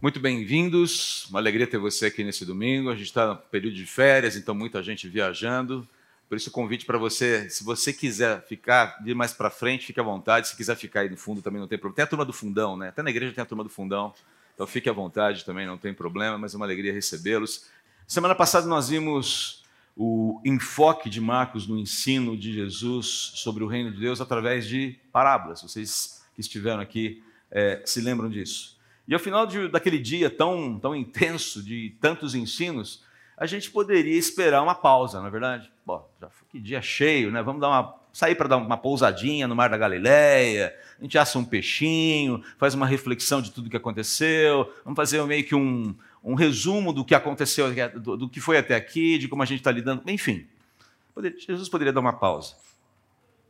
Muito bem-vindos, uma alegria ter você aqui nesse domingo. A gente está no período de férias, então muita gente viajando. Por isso, o convite para você, se você quiser ficar, ir mais para frente, fique à vontade. Se quiser ficar aí no fundo também não tem problema. Tem a turma do fundão, né? Até na igreja tem a turma do fundão. Então fique à vontade também, não tem problema, mas é uma alegria recebê-los. Semana passada nós vimos o enfoque de Marcos no ensino de Jesus sobre o reino de Deus através de parábolas. Vocês que estiveram aqui é, se lembram disso. E ao final de, daquele dia tão, tão intenso, de tantos ensinos, a gente poderia esperar uma pausa, não é verdade? Bom, já foi que dia cheio, né? Vamos dar uma, sair para dar uma pousadinha no Mar da Galileia, a gente assa um peixinho, faz uma reflexão de tudo que aconteceu, vamos fazer meio que um, um resumo do que aconteceu, do, do que foi até aqui, de como a gente está lidando, enfim. Jesus poderia dar uma pausa.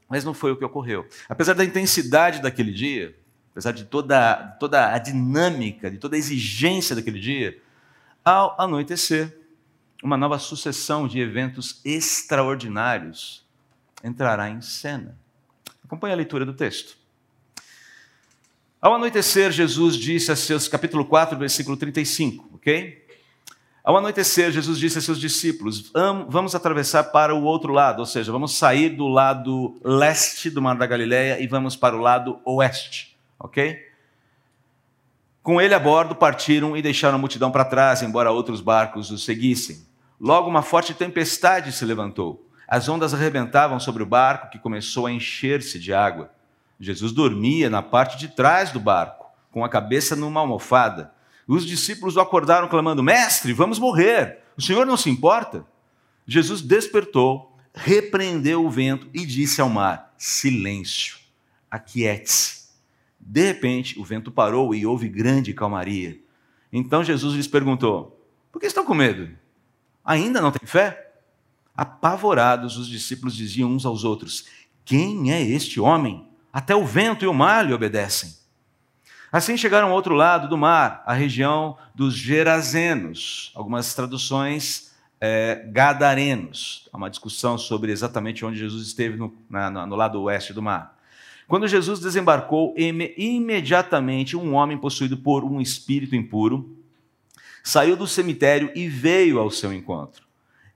Mas não foi o que ocorreu. Apesar da intensidade daquele dia, apesar de toda, toda a dinâmica, de toda a exigência daquele dia, ao anoitecer, uma nova sucessão de eventos extraordinários entrará em cena. Acompanhe a leitura do texto. Ao anoitecer, Jesus disse a seus, capítulo 4, versículo 35, ok? Ao anoitecer, Jesus disse a seus discípulos: Vamos atravessar para o outro lado, ou seja, vamos sair do lado leste do Mar da Galileia e vamos para o lado oeste ok? Com ele a bordo partiram e deixaram a multidão para trás, embora outros barcos os seguissem. Logo uma forte tempestade se levantou. As ondas arrebentavam sobre o barco, que começou a encher-se de água. Jesus dormia na parte de trás do barco, com a cabeça numa almofada. Os discípulos o acordaram, clamando: Mestre, vamos morrer. O senhor não se importa? Jesus despertou, repreendeu o vento e disse ao mar: Silêncio, aquiete-se. De repente, o vento parou e houve grande calmaria. Então Jesus lhes perguntou: Por que estão com medo? Ainda não têm fé? Apavorados, os discípulos diziam uns aos outros: Quem é este homem? Até o vento e o mar lhe obedecem. Assim chegaram ao outro lado do mar, a região dos Gerazenos. Algumas traduções é, Gadarenos. Há uma discussão sobre exatamente onde Jesus esteve no, na, no lado oeste do mar. Quando Jesus desembarcou, imediatamente um homem possuído por um espírito impuro saiu do cemitério e veio ao seu encontro.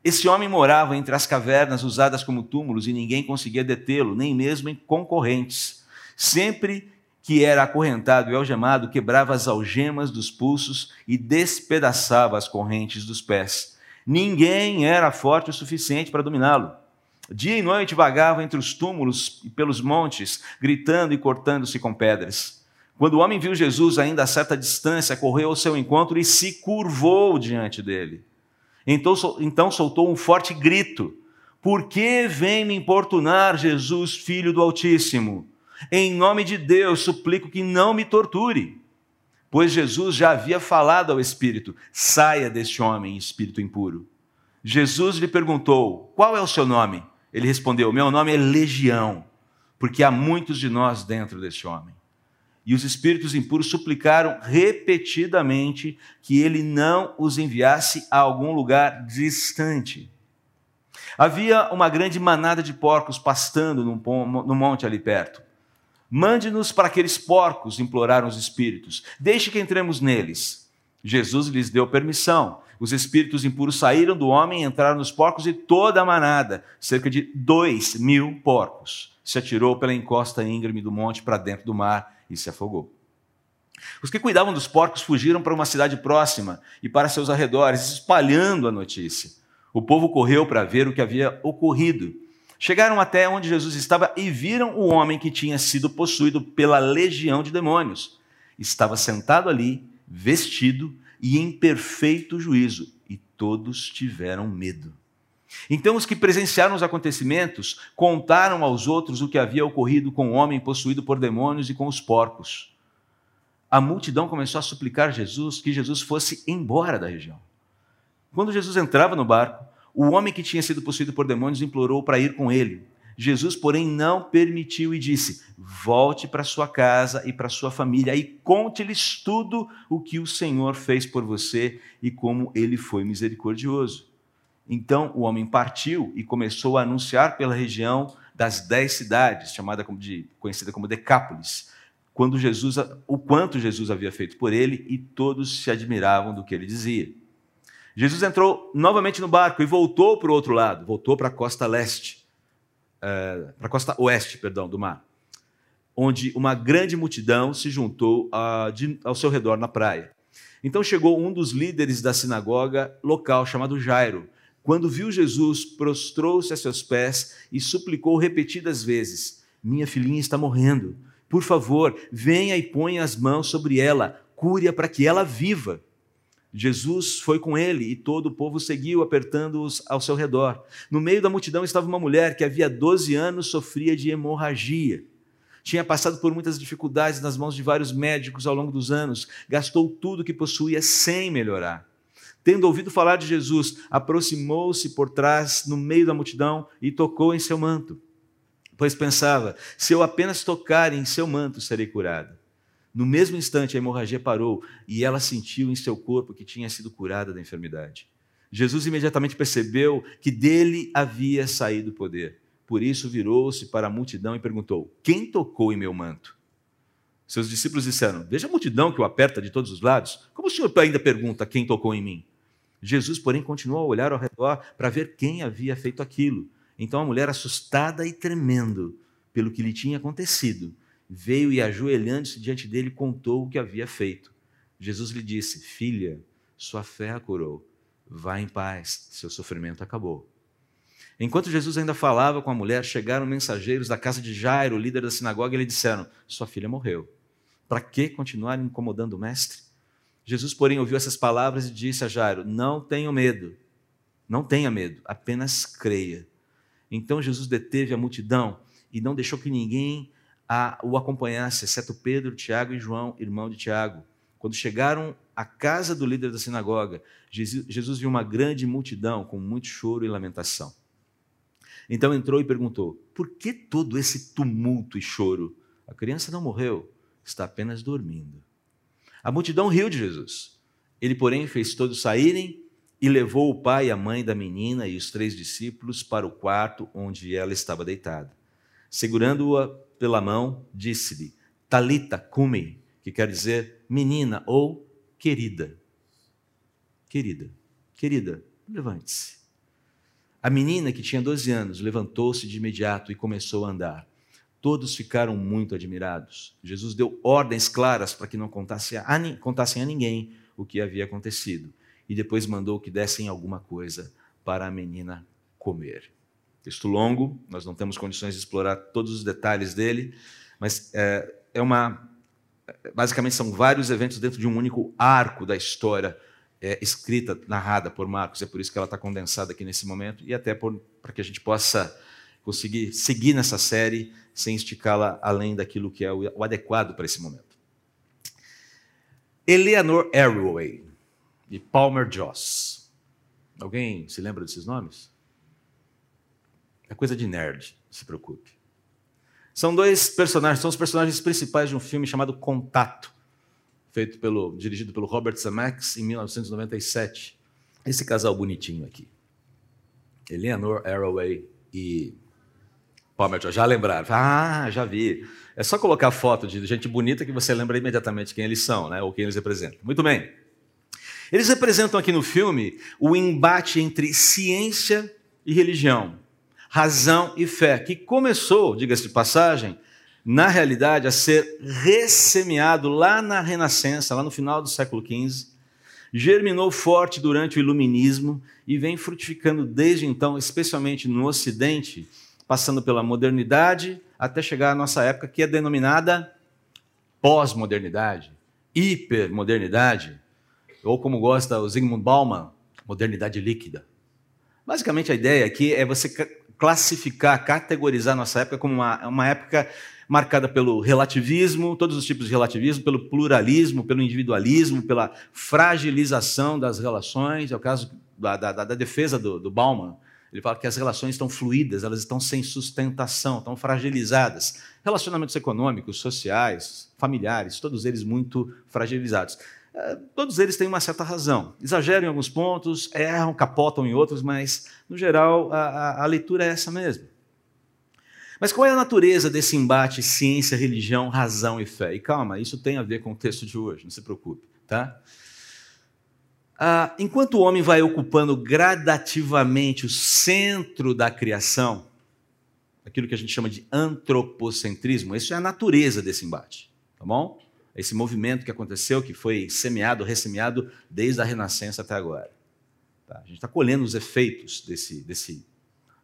Esse homem morava entre as cavernas usadas como túmulos e ninguém conseguia detê-lo, nem mesmo em concorrentes. Sempre que era acorrentado e algemado, quebrava as algemas dos pulsos e despedaçava as correntes dos pés. Ninguém era forte o suficiente para dominá-lo. Dia e noite vagava entre os túmulos e pelos montes, gritando e cortando-se com pedras. Quando o homem viu Jesus ainda a certa distância, correu ao seu encontro e se curvou diante dele. Então, então soltou um forte grito: Por que vem me importunar, Jesus, filho do Altíssimo? Em nome de Deus, suplico que não me torture. Pois Jesus já havia falado ao espírito: Saia deste homem, espírito impuro. Jesus lhe perguntou: Qual é o seu nome? Ele respondeu: Meu nome é Legião, porque há muitos de nós dentro deste homem. E os espíritos impuros suplicaram repetidamente que ele não os enviasse a algum lugar distante. Havia uma grande manada de porcos pastando no monte ali perto. Mande-nos para aqueles porcos, imploraram os espíritos. Deixe que entremos neles. Jesus lhes deu permissão os espíritos impuros saíram do homem, entraram nos porcos e toda a manada, cerca de dois mil porcos, se atirou pela encosta íngreme do monte para dentro do mar e se afogou. Os que cuidavam dos porcos fugiram para uma cidade próxima e para seus arredores, espalhando a notícia. O povo correu para ver o que havia ocorrido. Chegaram até onde Jesus estava e viram o homem que tinha sido possuído pela legião de demônios. Estava sentado ali, vestido e em perfeito juízo, e todos tiveram medo. Então os que presenciaram os acontecimentos contaram aos outros o que havia ocorrido com o homem possuído por demônios e com os porcos. A multidão começou a suplicar Jesus que Jesus fosse embora da região. Quando Jesus entrava no barco, o homem que tinha sido possuído por demônios implorou para ir com ele. Jesus, porém, não permitiu e disse: Volte para sua casa e para sua família e conte-lhes tudo o que o Senhor fez por você e como ele foi misericordioso. Então o homem partiu e começou a anunciar pela região das dez cidades, chamada como de, conhecida como Decápolis, quando Jesus, o quanto Jesus havia feito por ele e todos se admiravam do que ele dizia. Jesus entrou novamente no barco e voltou para o outro lado, voltou para a costa leste, é, para a costa oeste, perdão, do mar, onde uma grande multidão se juntou a, de, ao seu redor na praia. Então chegou um dos líderes da sinagoga local, chamado Jairo. Quando viu Jesus, prostrou-se a seus pés e suplicou repetidas vezes: Minha filhinha está morrendo. Por favor, venha e ponha as mãos sobre ela, cure-a para que ela viva. Jesus foi com ele e todo o povo seguiu, apertando-os ao seu redor. No meio da multidão estava uma mulher que havia 12 anos sofria de hemorragia. Tinha passado por muitas dificuldades nas mãos de vários médicos ao longo dos anos, gastou tudo que possuía sem melhorar. Tendo ouvido falar de Jesus, aproximou-se por trás, no meio da multidão, e tocou em seu manto. Pois pensava: se eu apenas tocar em seu manto, serei curada. No mesmo instante, a hemorragia parou e ela sentiu em seu corpo que tinha sido curada da enfermidade. Jesus imediatamente percebeu que dele havia saído o poder. Por isso virou-se para a multidão e perguntou: Quem tocou em meu manto? Seus discípulos disseram: Veja a multidão que o aperta de todos os lados. Como o senhor ainda pergunta quem tocou em mim? Jesus, porém, continuou a olhar ao redor para ver quem havia feito aquilo. Então a mulher, assustada e tremendo pelo que lhe tinha acontecido, veio e, ajoelhando-se diante dele, contou o que havia feito. Jesus lhe disse: Filha, sua fé a curou. Vá em paz, seu sofrimento acabou. Enquanto Jesus ainda falava com a mulher, chegaram mensageiros da casa de Jairo, líder da sinagoga, e lhe disseram: Sua filha morreu. Para que continuar incomodando o mestre? Jesus, porém, ouviu essas palavras e disse a Jairo: Não tenha medo, não tenha medo, apenas creia. Então Jesus deteve a multidão e não deixou que ninguém a, o acompanhasse, exceto Pedro, Tiago e João, irmão de Tiago. Quando chegaram à casa do líder da sinagoga, Jesus viu uma grande multidão com muito choro e lamentação. Então entrou e perguntou: Por que todo esse tumulto e choro? A criança não morreu, está apenas dormindo. A multidão riu de Jesus. Ele, porém, fez todos saírem e levou o pai e a mãe da menina e os três discípulos para o quarto onde ela estava deitada. Segurando-a pela mão, disse-lhe: Talita cumi, que quer dizer menina ou querida. Querida, querida, levante-se. A menina, que tinha 12 anos, levantou-se de imediato e começou a andar. Todos ficaram muito admirados. Jesus deu ordens claras para que não contassem a, contassem a ninguém o que havia acontecido. E depois mandou que dessem alguma coisa para a menina comer. Texto longo, nós não temos condições de explorar todos os detalhes dele, mas é, é uma. Basicamente, são vários eventos dentro de um único arco da história é, escrita, narrada por Marcos. É por isso que ela está condensada aqui nesse momento e até para que a gente possa conseguir seguir nessa série sem esticá-la além daquilo que é o, adequado para esse momento. Eleanor Arroway e Palmer Joss. Alguém se lembra desses nomes? É coisa de nerd, não se preocupe. São dois personagens, são os personagens principais de um filme chamado Contato, feito pelo, dirigido pelo Robert Zemeckis em 1997. Esse casal bonitinho aqui. Eleanor Arroway e Palmer Já lembraram? Ah, já vi. É só colocar foto de gente bonita que você lembra imediatamente quem eles são, né? ou quem eles representam. Muito bem. Eles representam aqui no filme o embate entre ciência e religião, razão e fé, que começou, diga-se de passagem, na realidade, a ser ressemeado lá na Renascença, lá no final do século XV, germinou forte durante o Iluminismo e vem frutificando desde então, especialmente no Ocidente, passando pela modernidade até chegar à nossa época, que é denominada pós-modernidade, hipermodernidade, ou como gosta o Zygmunt Bauman, modernidade líquida. Basicamente, a ideia aqui é você classificar, categorizar nossa época como uma, uma época marcada pelo relativismo, todos os tipos de relativismo, pelo pluralismo, pelo individualismo, pela fragilização das relações. É o caso da, da, da defesa do, do Bauman. Ele fala que as relações estão fluídas, elas estão sem sustentação, estão fragilizadas. Relacionamentos econômicos, sociais, familiares, todos eles muito fragilizados. É, todos eles têm uma certa razão. Exageram em alguns pontos, erram, capotam em outros, mas, no geral, a, a, a leitura é essa mesmo. Mas qual é a natureza desse embate ciência, religião, razão e fé? E calma, isso tem a ver com o texto de hoje, não se preocupe, tá? Ah, enquanto o homem vai ocupando gradativamente o centro da criação, aquilo que a gente chama de antropocentrismo, isso é a natureza desse embate, tá bom? Esse movimento que aconteceu, que foi semeado, ressemeado desde a Renascença até agora. Tá? A gente está colhendo os efeitos desse, desse,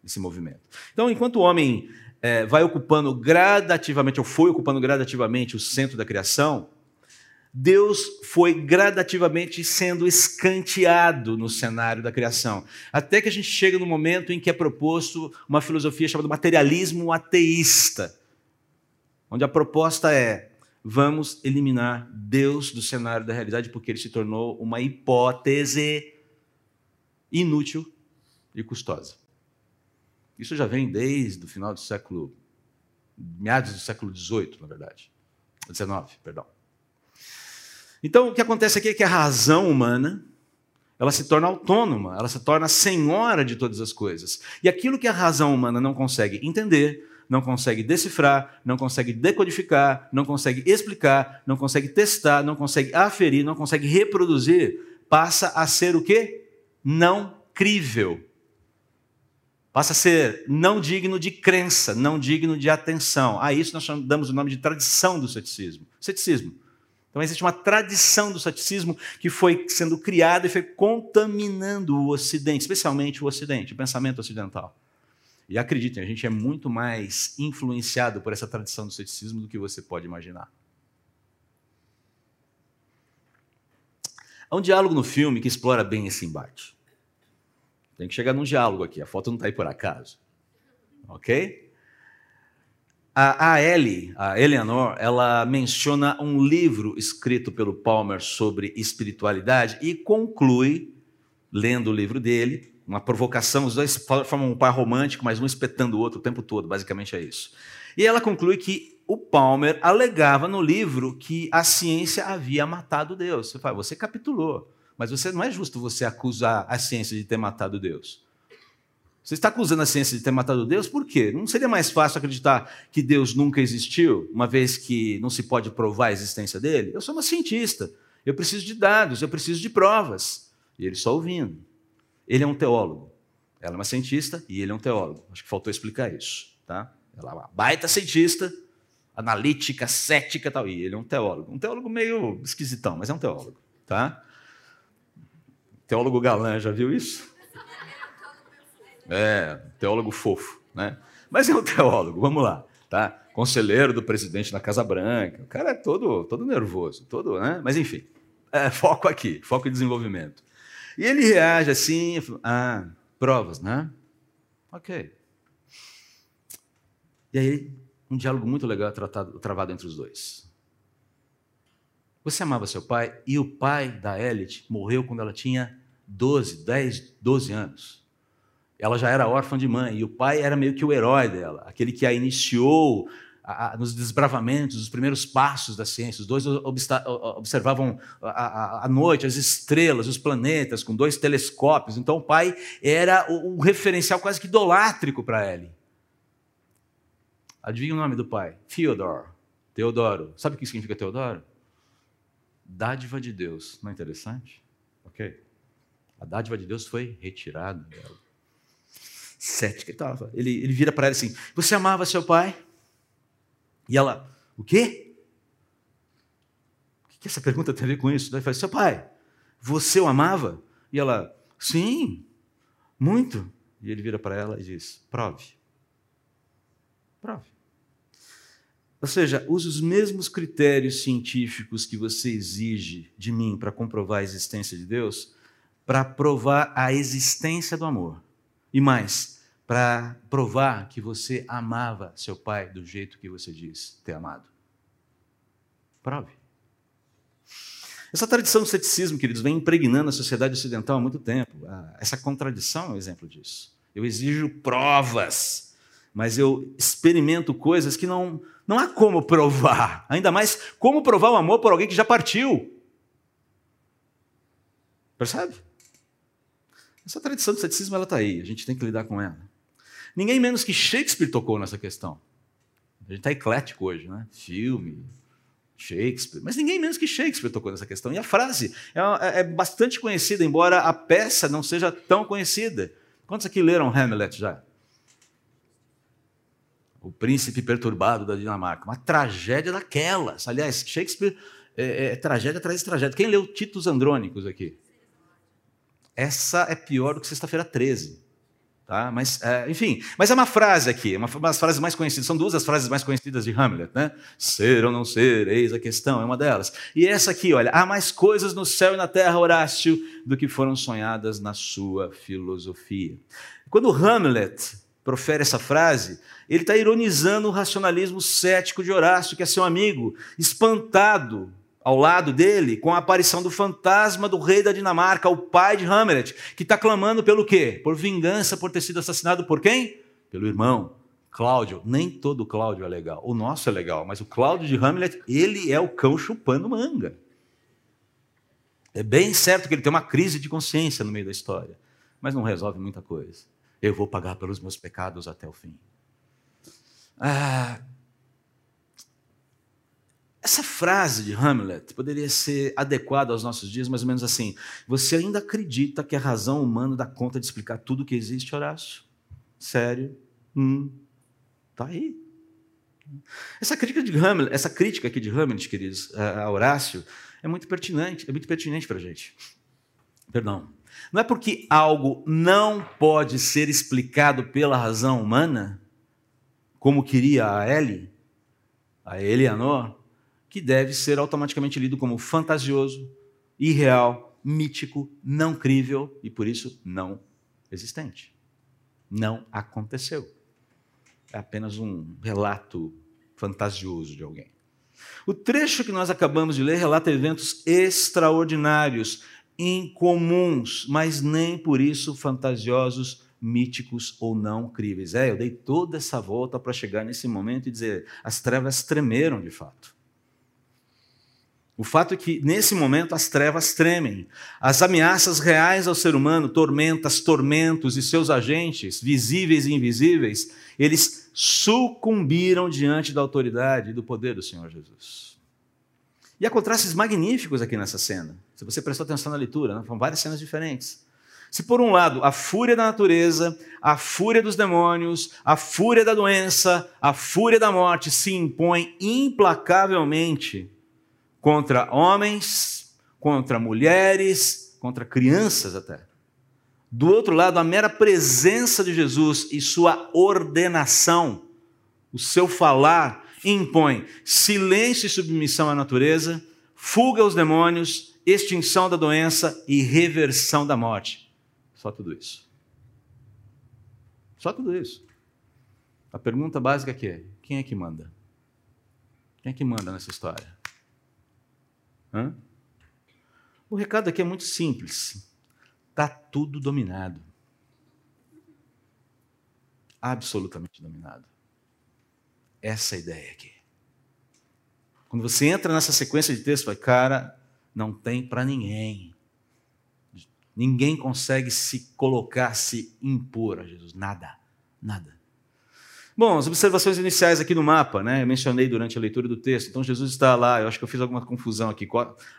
desse movimento. Então, enquanto o homem é, vai ocupando gradativamente, ou foi ocupando gradativamente o centro da criação, Deus foi gradativamente sendo escanteado no cenário da criação. Até que a gente chega no momento em que é proposto uma filosofia chamada materialismo ateísta, onde a proposta é: vamos eliminar Deus do cenário da realidade porque ele se tornou uma hipótese inútil e custosa. Isso já vem desde o final do século, meados do século XVIII, na verdade, XIX, perdão. Então, o que acontece aqui é que a razão humana, ela se torna autônoma, ela se torna senhora de todas as coisas. E aquilo que a razão humana não consegue entender, não consegue decifrar, não consegue decodificar, não consegue explicar, não consegue testar, não consegue aferir, não consegue reproduzir, passa a ser o quê? Não crível. Passa a ser não digno de crença, não digno de atenção. A isso nós damos o nome de tradição do ceticismo. Ceticismo. Então existe uma tradição do ceticismo que foi sendo criada e foi contaminando o Ocidente, especialmente o Ocidente, o pensamento ocidental. E acreditem, a gente é muito mais influenciado por essa tradição do ceticismo do que você pode imaginar. Há um diálogo no filme que explora bem esse embate. Tem que chegar num diálogo aqui, a foto não está aí por acaso. Ok? A, a Ellie, a Eleanor, ela menciona um livro escrito pelo Palmer sobre espiritualidade e conclui, lendo o livro dele, uma provocação, os dois formam um par romântico, mas um espetando o outro o tempo todo, basicamente é isso. E ela conclui que o Palmer alegava no livro que a ciência havia matado Deus. Você fala, você capitulou, mas você não é justo você acusar a ciência de ter matado Deus. Você está acusando a ciência de ter matado Deus, por quê? Não seria mais fácil acreditar que Deus nunca existiu, uma vez que não se pode provar a existência dele? Eu sou uma cientista, eu preciso de dados, eu preciso de provas. E ele só ouvindo. Ele é um teólogo. Ela é uma cientista e ele é um teólogo. Acho que faltou explicar isso. Tá? Ela é uma baita cientista, analítica, cética tal. E ele é um teólogo. Um teólogo meio esquisitão, mas é um teólogo. Tá? Teólogo galã, já viu isso? É, teólogo fofo, né? Mas é um teólogo, vamos lá, tá? Conselheiro do presidente na Casa Branca. O cara é todo, todo nervoso, todo, né? Mas enfim, é, foco aqui, foco em desenvolvimento. E ele reage assim, ah, provas, né? Ok. E aí, um diálogo muito legal tratado, travado entre os dois. Você amava seu pai e o pai da Elite morreu quando ela tinha 12, 10, 12 anos. Ela já era órfã de mãe e o pai era meio que o herói dela, aquele que a iniciou nos desbravamentos, os primeiros passos da ciência. Os dois observavam a, a, noite, as estrelas, os planetas, com dois telescópios. Então o pai era o referencial quase que idolátrico para ele. Adivinha o nome do pai? Theodore. Teodoro. Sabe o que significa Teodoro? Dádiva de Deus. Não é interessante? Ok. A dádiva de Deus foi retirada dela. Cética. Ele, ele vira para ela assim: Você amava seu pai? E ela, o quê? O que essa pergunta tem a ver com isso? Daí fala, seu pai, você o amava? E ela, sim, muito. E ele vira para ela e diz, prove. Prove. Ou seja, use os mesmos critérios científicos que você exige de mim para comprovar a existência de Deus, para provar a existência do amor. E mais, para provar que você amava seu pai do jeito que você diz ter amado. Prove. Essa tradição do ceticismo, queridos, vem impregnando a sociedade ocidental há muito tempo. Ah, essa contradição é um exemplo disso. Eu exijo provas, mas eu experimento coisas que não, não há como provar. Ainda mais como provar o amor por alguém que já partiu. Percebe? Essa tradição do ceticismo está aí, a gente tem que lidar com ela. Ninguém menos que Shakespeare tocou nessa questão. A gente está eclético hoje, né? Filme, Shakespeare, mas ninguém menos que Shakespeare tocou nessa questão. E a frase é, é, bastante conhecida, embora a peça não seja tão conhecida. Quantos aqui leram Hamlet já? O príncipe perturbado da Dinamarca. Uma tragédia daquelas. Aliás, Shakespeare é, é tragédia atrás de tragédia. Quem leu Titos Andrônicos aqui? Essa é pior do que Sexta-feira 13. Tá? Mas, é, enfim, mas é uma frase aqui, uma, uma das frases mais conhecidas, são duas das frases mais conhecidas de Hamlet, né? Ser ou não ser, eis a questão, é uma delas. E essa aqui, olha, há mais coisas no céu e na terra, Horácio, do que foram sonhadas na sua filosofia. Quando Hamlet profere essa frase, ele está ironizando o racionalismo cético de Horácio, que é seu amigo, espantado ao lado dele com a aparição do fantasma do rei da Dinamarca, o pai de Hamlet, que está clamando pelo quê? Por vingança por ter sido assassinado por quem? Pelo irmão. Cláudio, nem todo Cláudio é legal. O nosso é legal, mas o Cláudio de Hamlet, ele é o cão chupando manga. É bem certo que ele tem uma crise de consciência no meio da história, mas não resolve muita coisa. Eu vou pagar pelos meus pecados até o fim. Ah, essa frase de Hamlet poderia ser adequada aos nossos dias, mais ou menos assim: Você ainda acredita que a razão humana dá conta de explicar tudo o que existe, Horácio? Sério? Hum, tá aí. Essa crítica de Hamlet, essa crítica aqui de Hamlet, queridos, a Horácio, é muito pertinente, é muito pertinente para a gente. Perdão. Não é porque algo não pode ser explicado pela razão humana, como queria a Ellie, a Eleanor, que deve ser automaticamente lido como fantasioso, irreal, mítico, não crível e por isso não existente. Não aconteceu. É apenas um relato fantasioso de alguém. O trecho que nós acabamos de ler relata eventos extraordinários, incomuns, mas nem por isso fantasiosos, míticos ou não críveis. É, eu dei toda essa volta para chegar nesse momento e dizer: as trevas tremeram de fato. O fato é que, nesse momento, as trevas tremem. As ameaças reais ao ser humano, tormentas, tormentos e seus agentes, visíveis e invisíveis, eles sucumbiram diante da autoridade e do poder do Senhor Jesus. E há contrastes magníficos aqui nessa cena. Se você prestou atenção na leitura, né? são várias cenas diferentes. Se por um lado a fúria da natureza, a fúria dos demônios, a fúria da doença, a fúria da morte se impõe implacavelmente contra homens, contra mulheres, contra crianças até. Do outro lado, a mera presença de Jesus e sua ordenação, o seu falar, impõe silêncio e submissão à natureza, fuga aos demônios, extinção da doença e reversão da morte. Só tudo isso. Só tudo isso. A pergunta básica aqui é: quem é que manda? Quem é que manda nessa história? Hã? O recado aqui é muito simples. Está tudo dominado. Absolutamente dominado. Essa é ideia aqui. Quando você entra nessa sequência de texto, vai, cara, não tem para ninguém. Ninguém consegue se colocar, se impor a Jesus. Nada. Nada. Bom, as observações iniciais aqui no mapa, né? Eu mencionei durante a leitura do texto. Então, Jesus está lá, eu acho que eu fiz alguma confusão aqui.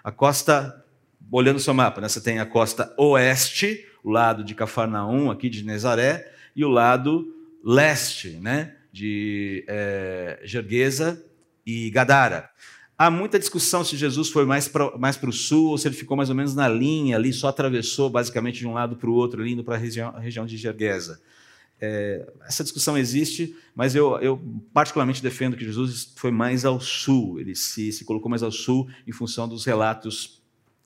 A costa, olhando o seu mapa, né? Você tem a costa oeste, o lado de Cafarnaum, aqui de Nezaré, e o lado leste, né? De é, e Gadara. Há muita discussão se Jesus foi mais para mais o sul ou se ele ficou mais ou menos na linha ali, só atravessou basicamente de um lado para o outro, indo para a região, região de Gergesa. É, essa discussão existe, mas eu, eu, particularmente defendo que Jesus foi mais ao sul, ele se, se colocou mais ao sul em função dos relatos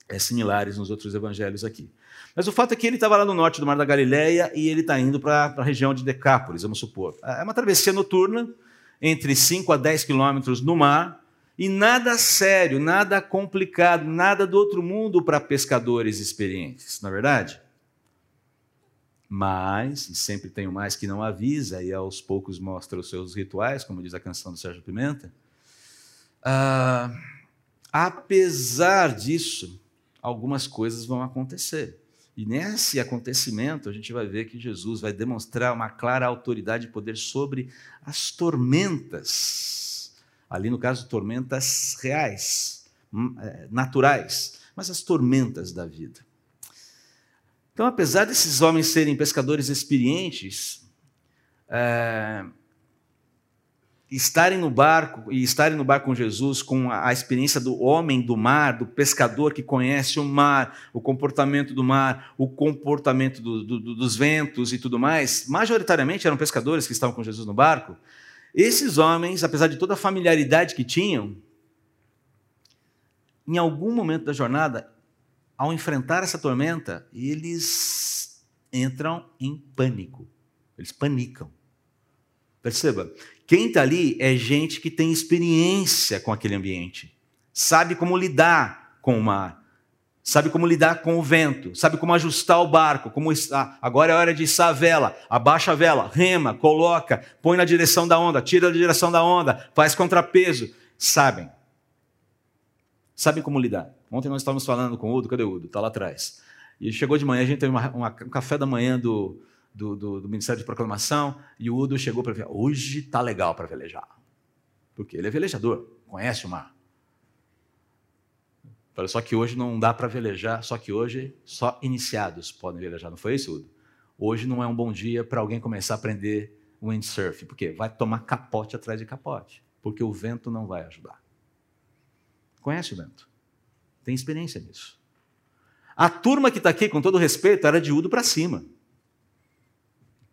é, similares nos outros evangelhos aqui. Mas o fato é que ele estava lá no norte do Mar da Galileia e ele está indo para a região de Decápolis, vamos supor. É uma travessia noturna, entre 5 a 10 quilômetros no mar, e nada sério, nada complicado, nada do outro mundo para pescadores experientes, na é verdade? Mas, e sempre tem o mais que não avisa, e aos poucos mostra os seus rituais, como diz a canção do Sérgio Pimenta. Ah, apesar disso, algumas coisas vão acontecer. E nesse acontecimento, a gente vai ver que Jesus vai demonstrar uma clara autoridade e poder sobre as tormentas. Ali, no caso, tormentas reais, hum, é, naturais, mas as tormentas da vida. Então, apesar desses homens serem pescadores experientes, é, estarem no barco e estarem no barco com Jesus, com a, a, experiência do homem do mar, do pescador que conhece o mar, o comportamento do mar, o comportamento do, do, dos ventos e tudo mais, majoritariamente eram pescadores que estavam com Jesus no barco. Esses homens, apesar de toda a familiaridade que tinham, em algum momento da jornada, ao enfrentar essa tormenta, eles entram em pânico. Eles panicam. Perceba, quem está ali é gente que tem experiência com aquele ambiente, sabe como lidar com o mar, sabe como lidar com o vento, sabe como ajustar o barco, como está. Agora é hora de içar a vela, abaixa a vela, rema, coloca, põe na direção da onda, tira da direção da onda, faz contrapeso. Sabem. Sabem como lidar. Ontem nós estávamos falando com o Udo, cadê o Udo? Está lá atrás. E chegou de manhã, a gente teve uma, uma, um café da manhã do, do, do, do Ministério de Proclamação, e o Udo chegou para ver, hoje tá legal para velejar. Porque ele é velejador, conhece o mar. Só que hoje não dá para velejar, só que hoje só iniciados podem velejar, não foi isso, Udo? Hoje não é um bom dia para alguém começar a aprender windsurf, porque vai tomar capote atrás de capote, porque o vento não vai ajudar. Conhece o vento? Tem experiência nisso. A turma que está aqui, com todo respeito, era de Udo para cima.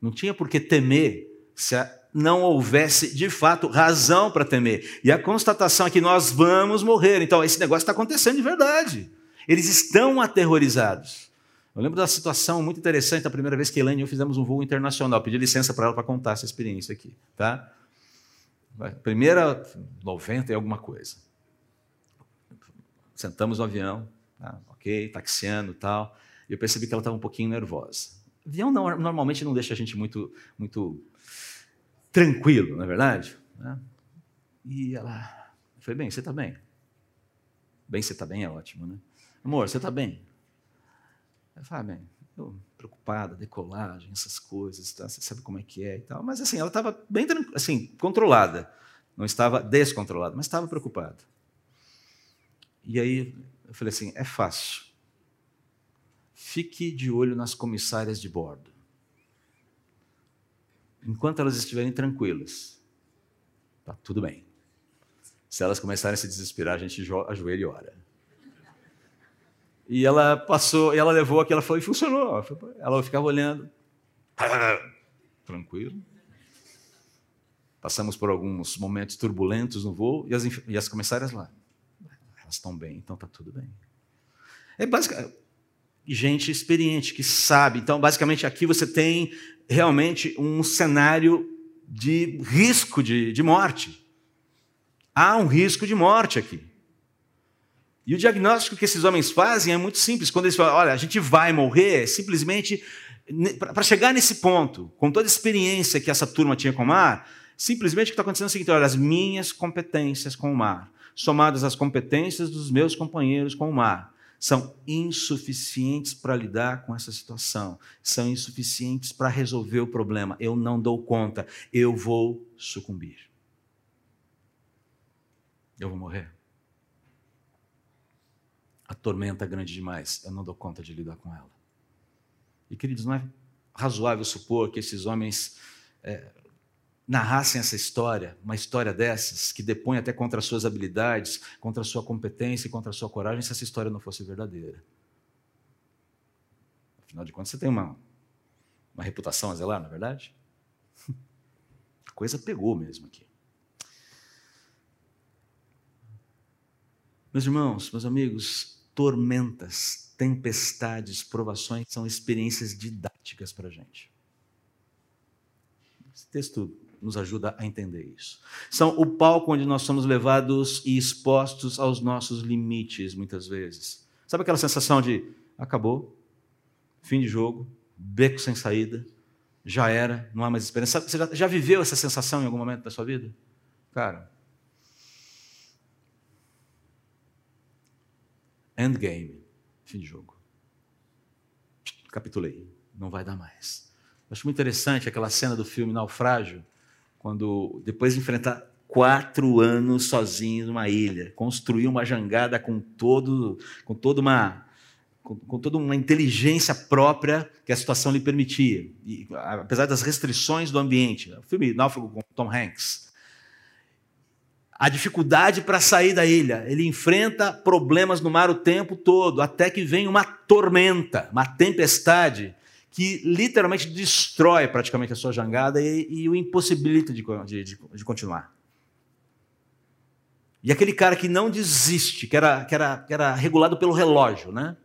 Não tinha por que temer se não houvesse de fato razão para temer. E a constatação é que nós vamos morrer. Então, esse negócio está acontecendo de verdade. Eles estão aterrorizados. Eu lembro da situação muito interessante, a primeira vez que Elaine e eu fizemos um voo internacional. Pedi licença para ela para contar essa experiência aqui. Tá? Primeira, 90 e alguma coisa. Sentamos no avião, tá? ok, taxiando tal. E eu percebi que ela estava um pouquinho nervosa. Avião não, normalmente não deixa a gente muito, muito tranquilo, não é verdade? Né? E ela foi bem, você está bem? Bem, você está bem é ótimo, né? Amor, você está bem? Eu falei, ah, bem, eu, preocupada, decolagem, essas coisas, tá? você sabe como é que é e tal. Mas assim, ela estava bem assim, controlada. Não estava descontrolada, mas estava preocupada. E aí eu falei assim, é fácil fique de olho nas comissárias de bordo. Enquanto elas estiverem tranquilas, tá tudo bem. Se elas começarem a se desesperar, a gente ajoelha e ora. E ela passou, e ela levou aquilo, ela falou, e funcionou. Ela ficava olhando, tranquilo. Passamos por alguns momentos turbulentos no voo, e as, e as comissárias lá, elas estão bem, então está tudo bem. É basicamente, gente experiente, que sabe. Então, basicamente, aqui você tem realmente um cenário de risco de, de morte. Há um risco de morte aqui. E o diagnóstico que esses homens fazem é muito simples. Quando eles falam, olha, a gente vai morrer, simplesmente, para chegar nesse ponto, com toda a experiência que essa turma tinha com o mar, simplesmente o que está acontecendo é o seguinte: olha, as minhas competências com o mar, somadas às competências dos meus companheiros com o mar, são insuficientes para lidar com essa situação, são insuficientes para resolver o problema. Eu não dou conta, eu vou sucumbir. Eu vou morrer. A tormenta é grande demais, eu não dou conta de lidar com ela. E queridos, não é razoável supor que esses homens é, narrassem essa história, uma história dessas, que depõe até contra as suas habilidades, contra a sua competência e contra a sua coragem, se essa história não fosse verdadeira. Afinal de contas, você tem uma, uma reputação a zelar, não é verdade? A coisa pegou mesmo aqui. Meus irmãos, meus amigos, tormentas, tempestades, provações são experiências didáticas para a gente. Esse texto nos ajuda a entender isso. São o palco onde nós somos levados e expostos aos nossos limites, muitas vezes. Sabe aquela sensação de acabou, fim de jogo, beco sem saída, já era, não há mais esperança. Você já, já viveu essa sensação em algum momento da sua vida? Cara, endgame, fim de jogo. capitulei, não vai dar mais. Acho muito interessante aquela cena do filme Naufrágio, quando depois de enfrentar quatro anos sozinho numa ilha, construiu uma jangada com todo, com toda uma com, com, toda uma inteligência própria que a situação lhe permitia, e, apesar das restrições do ambiente. O filme Náufrago com Tom Hanks. A dificuldade para sair da ilha. Ele enfrenta problemas no mar o tempo todo, até que vem uma tormenta, uma tempestade, que literalmente destrói praticamente a sua jangada e, e o impossibilita de, de, de continuar. E aquele cara que não desiste, que era, que era, que era regulado pelo relógio, né?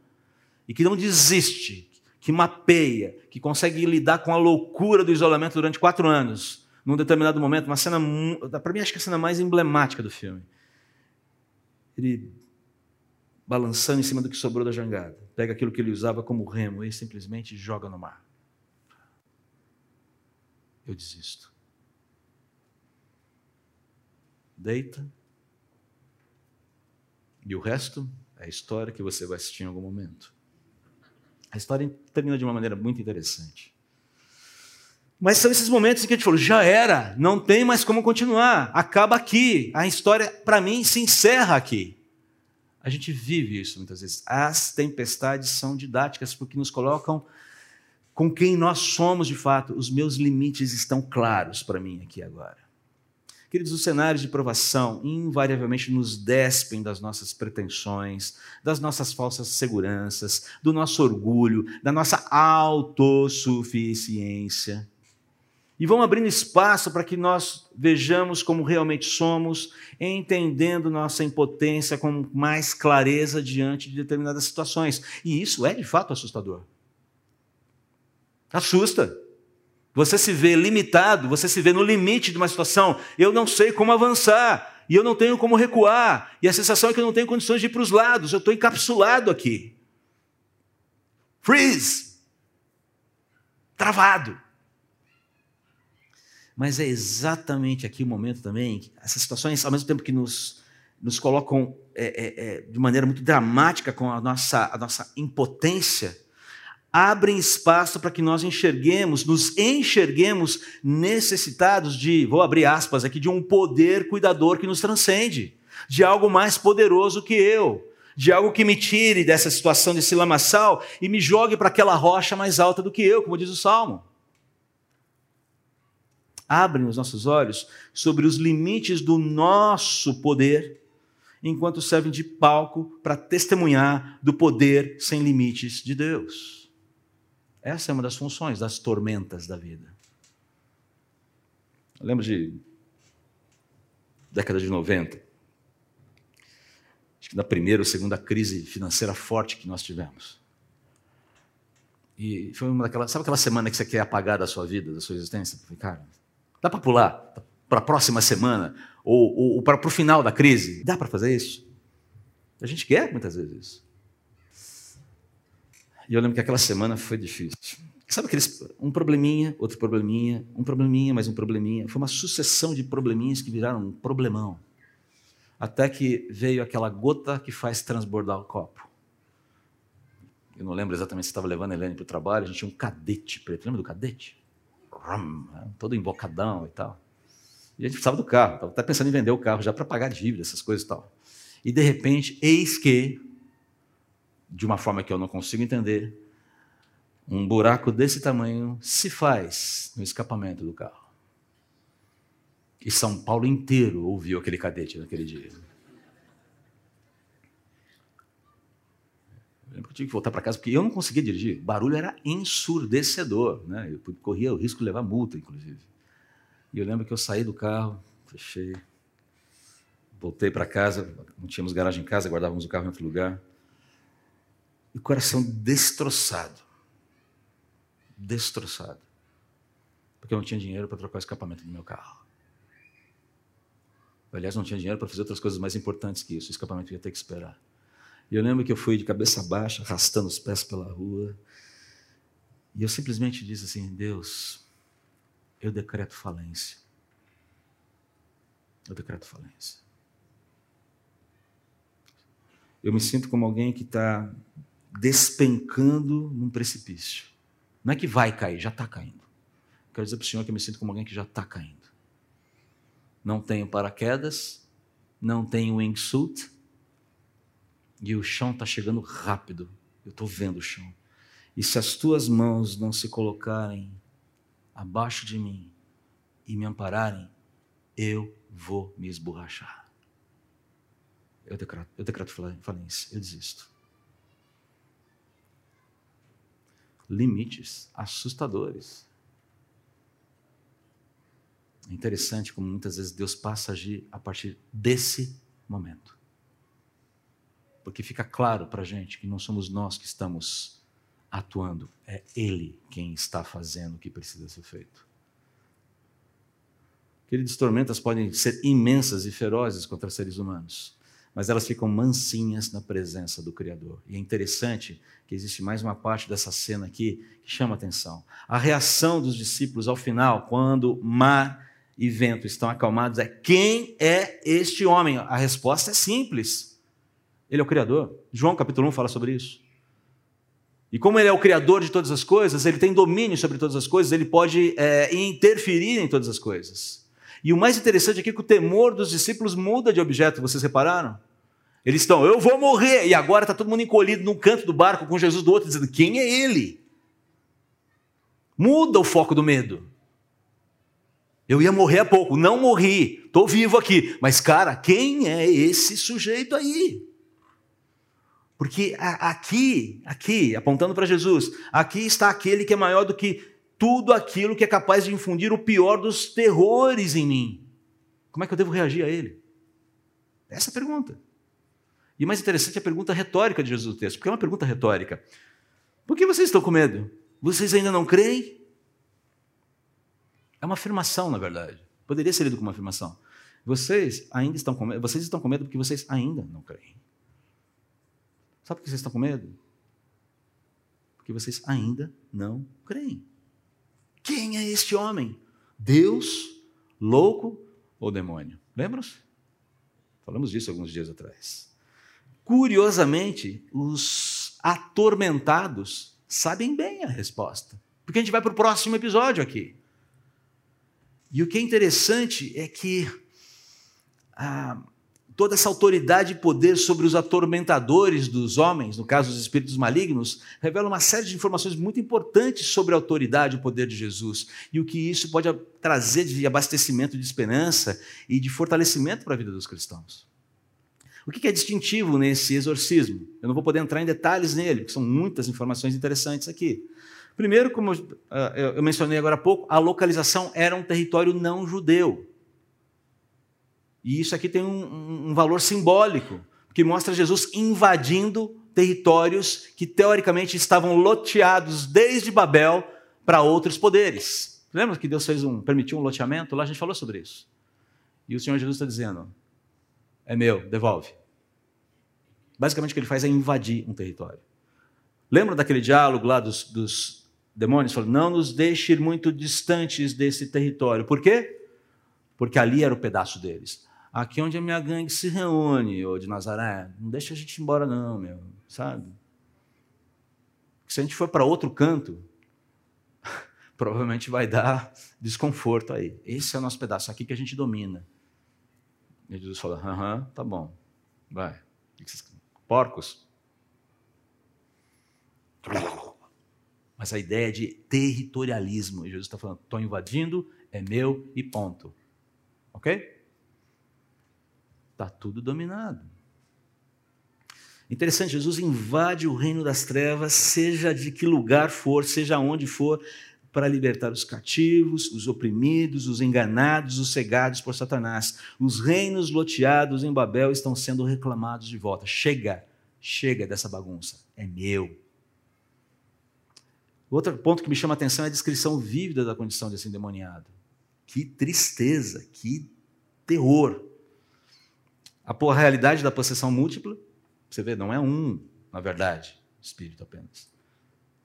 e que não desiste, que mapeia, que consegue lidar com a loucura do isolamento durante quatro anos, num determinado momento, uma cena, para mim, acho que é a cena mais emblemática do filme. Ele balançando em cima do que sobrou da jangada, pega aquilo que ele usava como remo e simplesmente joga no mar. Eu desisto. Deita. E o resto é a história que você vai assistir em algum momento. A história termina de uma maneira muito interessante. Mas são esses momentos em que a gente falou: já era, não tem mais como continuar, acaba aqui. A história, para mim, se encerra aqui. A gente vive isso muitas vezes. As tempestades são didáticas porque nos colocam com quem nós somos de fato. Os meus limites estão claros para mim aqui agora. Queridos, os cenários de provação invariavelmente nos despem das nossas pretensões, das nossas falsas seguranças, do nosso orgulho, da nossa autossuficiência. E vão abrindo espaço para que nós vejamos como realmente somos, entendendo nossa impotência com mais clareza diante de determinadas situações. E isso é de fato assustador. Assusta. Você se vê limitado, você se vê no limite de uma situação. Eu não sei como avançar, e eu não tenho como recuar, e a sensação é que eu não tenho condições de ir para os lados, eu estou encapsulado aqui. Freeze! Travado. Mas é exatamente aqui o momento também, essas situações, ao mesmo tempo que nos, nos colocam é, é, é, de maneira muito dramática com a nossa, a nossa impotência, abrem espaço para que nós enxerguemos, nos enxerguemos necessitados de, vou abrir aspas aqui, de um poder cuidador que nos transcende, de algo mais poderoso que eu, de algo que me tire dessa situação desse lamaçal e me jogue para aquela rocha mais alta do que eu, como diz o Salmo. Abrem os nossos olhos sobre os limites do nosso poder, enquanto servem de palco para testemunhar do poder sem limites de Deus. Essa é uma das funções das tormentas da vida. Eu lembro de década de 90. Acho que na primeira ou segunda crise financeira forte que nós tivemos. E foi uma daquelas. Sabe aquela semana que você quer apagar da sua vida, da sua existência? falei, cara, dá para pular para a próxima semana ou, ou, ou para o final da crise? Dá para fazer isso? A gente quer muitas vezes isso. E eu lembro que aquela semana foi difícil. Sabe aqueles. Um probleminha, outro probleminha, um probleminha, mais um probleminha. Foi uma sucessão de probleminhas que viraram um problemão. Até que veio aquela gota que faz transbordar o copo. Eu não lembro exatamente se estava levando a Helene para o trabalho, a gente tinha um cadete preto. Lembra do cadete? Né? Todo embocadão e tal. E a gente precisava do carro, estava até pensando em vender o carro já para pagar dívida, essas coisas e tal. E de repente, eis que de uma forma que eu não consigo entender, um buraco desse tamanho se faz no escapamento do carro. E São Paulo inteiro ouviu aquele cadete naquele dia. Lembro que eu tive que voltar para casa porque eu não conseguia dirigir. O barulho era ensurdecedor. Né? Eu corria o risco de levar multa, inclusive. E eu lembro que eu saí do carro, fechei, voltei para casa, não tínhamos garagem em casa, guardávamos o carro em outro lugar e o coração destroçado. Destroçado. Porque eu não tinha dinheiro para trocar o escapamento do meu carro. Aliás, não tinha dinheiro para fazer outras coisas mais importantes que isso. O escapamento ia ter que esperar. E eu lembro que eu fui de cabeça baixa, arrastando os pés pela rua. E eu simplesmente disse assim: Deus, eu decreto falência. Eu decreto falência. Eu me sinto como alguém que está despencando num precipício. Não é que vai cair, já está caindo. Quero dizer para o Senhor que eu me sinto como alguém que já está caindo. Não tenho paraquedas, não tenho wingsuit, e o chão está chegando rápido. Eu estou vendo o chão. E se as tuas mãos não se colocarem abaixo de mim e me ampararem, eu vou me esborrachar. Eu decreto, eu decreto falência, eu desisto. Limites assustadores. É interessante como muitas vezes Deus passa a agir a partir desse momento. Porque fica claro para a gente que não somos nós que estamos atuando, é Ele quem está fazendo o que precisa ser feito. Queridos, tormentas podem ser imensas e ferozes contra seres humanos, mas elas ficam mansinhas na presença do Criador. E é interessante que existe mais uma parte dessa cena aqui que chama atenção. A reação dos discípulos ao final, quando mar e vento estão acalmados, é: quem é este homem? A resposta é simples. Ele é o Criador. João capítulo 1 fala sobre isso. E como ele é o Criador de todas as coisas, ele tem domínio sobre todas as coisas, ele pode é, interferir em todas as coisas. E o mais interessante aqui é que o temor dos discípulos muda de objeto, vocês repararam? Eles estão, eu vou morrer, e agora está todo mundo encolhido num canto do barco com Jesus do outro, dizendo, quem é ele? Muda o foco do medo. Eu ia morrer há pouco, não morri, estou vivo aqui. Mas, cara, quem é esse sujeito aí? Porque aqui, aqui, apontando para Jesus, aqui está aquele que é maior do que tudo aquilo que é capaz de infundir o pior dos terrores em mim. Como é que eu devo reagir a ele? Essa é a pergunta. E mais interessante é a pergunta retórica de Jesus no texto, porque é uma pergunta retórica. Por que vocês estão com medo? Vocês ainda não creem? É uma afirmação, na verdade. Poderia ser lido como uma afirmação. Vocês ainda estão com medo, vocês estão com medo porque vocês ainda não creem. Sabe por que vocês estão com medo? Porque vocês ainda não creem. Quem é este homem? Deus, louco ou demônio? Lembram-se? Falamos disso alguns dias atrás. Curiosamente, os atormentados sabem bem a resposta, porque a gente vai para o próximo episódio aqui. E o que é interessante é que ah, toda essa autoridade e poder sobre os atormentadores dos homens, no caso os espíritos malignos, revela uma série de informações muito importantes sobre a autoridade e o poder de Jesus e o que isso pode trazer de abastecimento de esperança e de fortalecimento para a vida dos cristãos. O que é distintivo nesse exorcismo? Eu não vou poder entrar em detalhes nele, porque são muitas informações interessantes aqui. Primeiro, como ah, eu mencionei agora há pouco, a localização era um território não judeu. E isso aqui tem um, um valor simbólico, que mostra Jesus invadindo territórios que teoricamente estavam loteados desde Babel para outros poderes. Lembra que Deus fez um, permitiu um loteamento? Lá a gente falou sobre isso. E o Senhor Jesus está dizendo: é meu, devolve. Basicamente o que ele faz é invadir um território. Lembra daquele diálogo lá dos, dos demônios? Falando, não nos deixe ir muito distantes desse território. Por quê? Porque ali era o pedaço deles. Aqui é onde a minha gangue se reúne, ô de Nazaré. Não deixa a gente embora, não, meu, sabe? Se a gente for para outro canto, provavelmente vai dar desconforto aí. Esse é o nosso pedaço, aqui que a gente domina. E Jesus fala: aham, tá bom, vai. Porcos. Mas a ideia de territorialismo. E Jesus está falando: estou invadindo, é meu e ponto. Ok? Está tudo dominado. Interessante, Jesus invade o reino das trevas, seja de que lugar for, seja onde for, para libertar os cativos, os oprimidos, os enganados, os cegados por Satanás. Os reinos loteados em Babel estão sendo reclamados de volta. Chega, chega dessa bagunça, é meu. Outro ponto que me chama a atenção é a descrição vívida da condição desse endemoniado. Que tristeza, que terror. A realidade da possessão múltipla, você vê, não é um, na verdade, espírito apenas.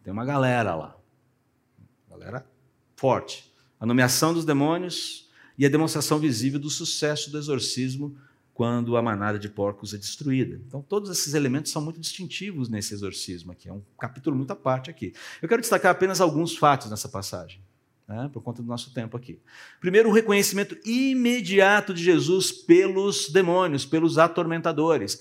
Tem uma galera lá. Galera forte. A nomeação dos demônios e a demonstração visível do sucesso do exorcismo quando a manada de porcos é destruída. Então, todos esses elementos são muito distintivos nesse exorcismo aqui. É um capítulo muito à parte aqui. Eu quero destacar apenas alguns fatos nessa passagem, né, por conta do nosso tempo aqui. Primeiro, o reconhecimento imediato de Jesus pelos demônios, pelos atormentadores.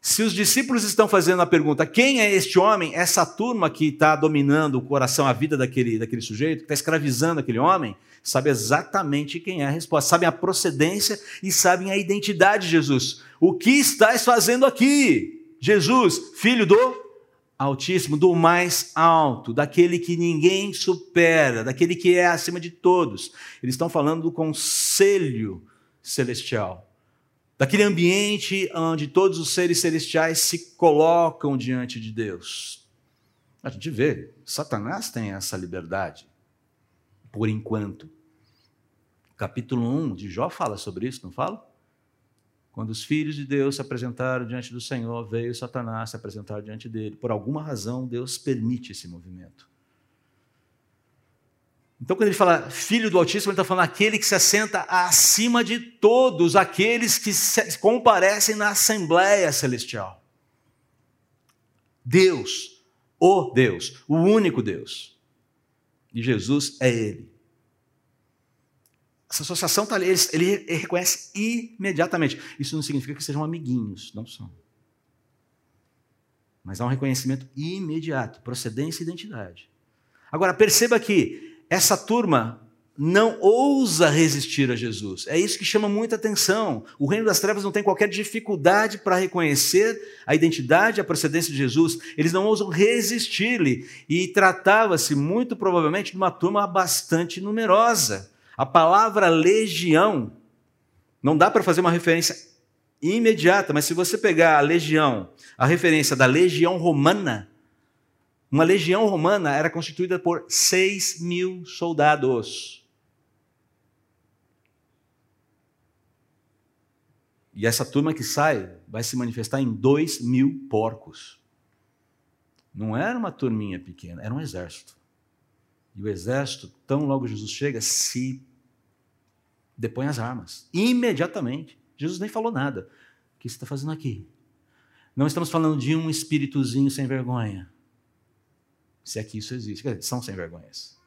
Se os discípulos estão fazendo a pergunta, quem é este homem? Essa turma que está dominando o coração, a vida daquele, daquele sujeito, que está escravizando aquele homem, sabe exatamente quem é a resposta, sabem a procedência e sabem a identidade de Jesus. O que estás fazendo aqui? Jesus, filho do Altíssimo, do mais alto, daquele que ninguém supera, daquele que é acima de todos. Eles estão falando do conselho celestial daquele ambiente onde todos os seres celestiais se colocam diante de Deus. A gente vê, Satanás tem essa liberdade, por enquanto. Capítulo 1 de Jó fala sobre isso, não fala? Quando os filhos de Deus se apresentaram diante do Senhor, veio Satanás se apresentar diante dele. Por alguma razão, Deus permite esse movimento. Então, quando ele fala filho do Altíssimo, ele está falando aquele que se assenta acima de todos, aqueles que comparecem na Assembleia Celestial. Deus, o Deus, o único Deus. E Jesus é Ele. Essa associação está ali, ele, ele reconhece imediatamente. Isso não significa que sejam amiguinhos, não são. Mas há um reconhecimento imediato, procedência e identidade. Agora, perceba que essa turma não ousa resistir a Jesus. É isso que chama muita atenção. O reino das trevas não tem qualquer dificuldade para reconhecer a identidade a procedência de Jesus. Eles não ousam resistir-lhe. E tratava-se, muito provavelmente, de uma turma bastante numerosa. A palavra legião não dá para fazer uma referência imediata, mas se você pegar a legião, a referência da legião romana, uma legião romana era constituída por 6 mil soldados. E essa turma que sai vai se manifestar em 2 mil porcos. Não era uma turminha pequena, era um exército. E o exército, tão logo Jesus chega, se depõe as armas. Imediatamente. Jesus nem falou nada. O que você está fazendo aqui? Não estamos falando de um espíritozinho sem vergonha se é que isso existe. São sem vergonhas.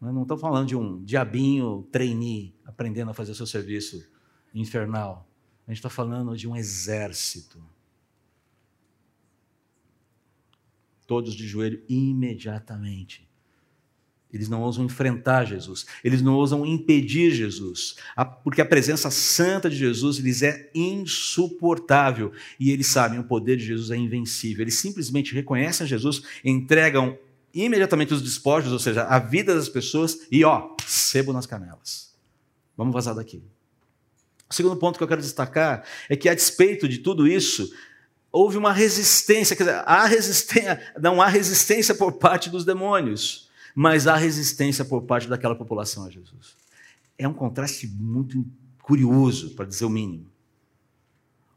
Não estou falando de um diabinho trainee aprendendo a fazer seu serviço infernal. A gente está falando de um exército. Todos de joelho imediatamente. Eles não ousam enfrentar Jesus, eles não ousam impedir Jesus, porque a presença santa de Jesus lhes é insuportável e eles sabem o poder de Jesus é invencível. Eles simplesmente reconhecem Jesus, entregam imediatamente os despojos, ou seja, a vida das pessoas, e ó, sebo nas canelas. Vamos vazar daqui. O segundo ponto que eu quero destacar é que, a despeito de tudo isso, houve uma resistência, quer dizer, há resistência, não há resistência por parte dos demônios, mas há resistência por parte daquela população a Jesus. É um contraste muito curioso, para dizer o mínimo.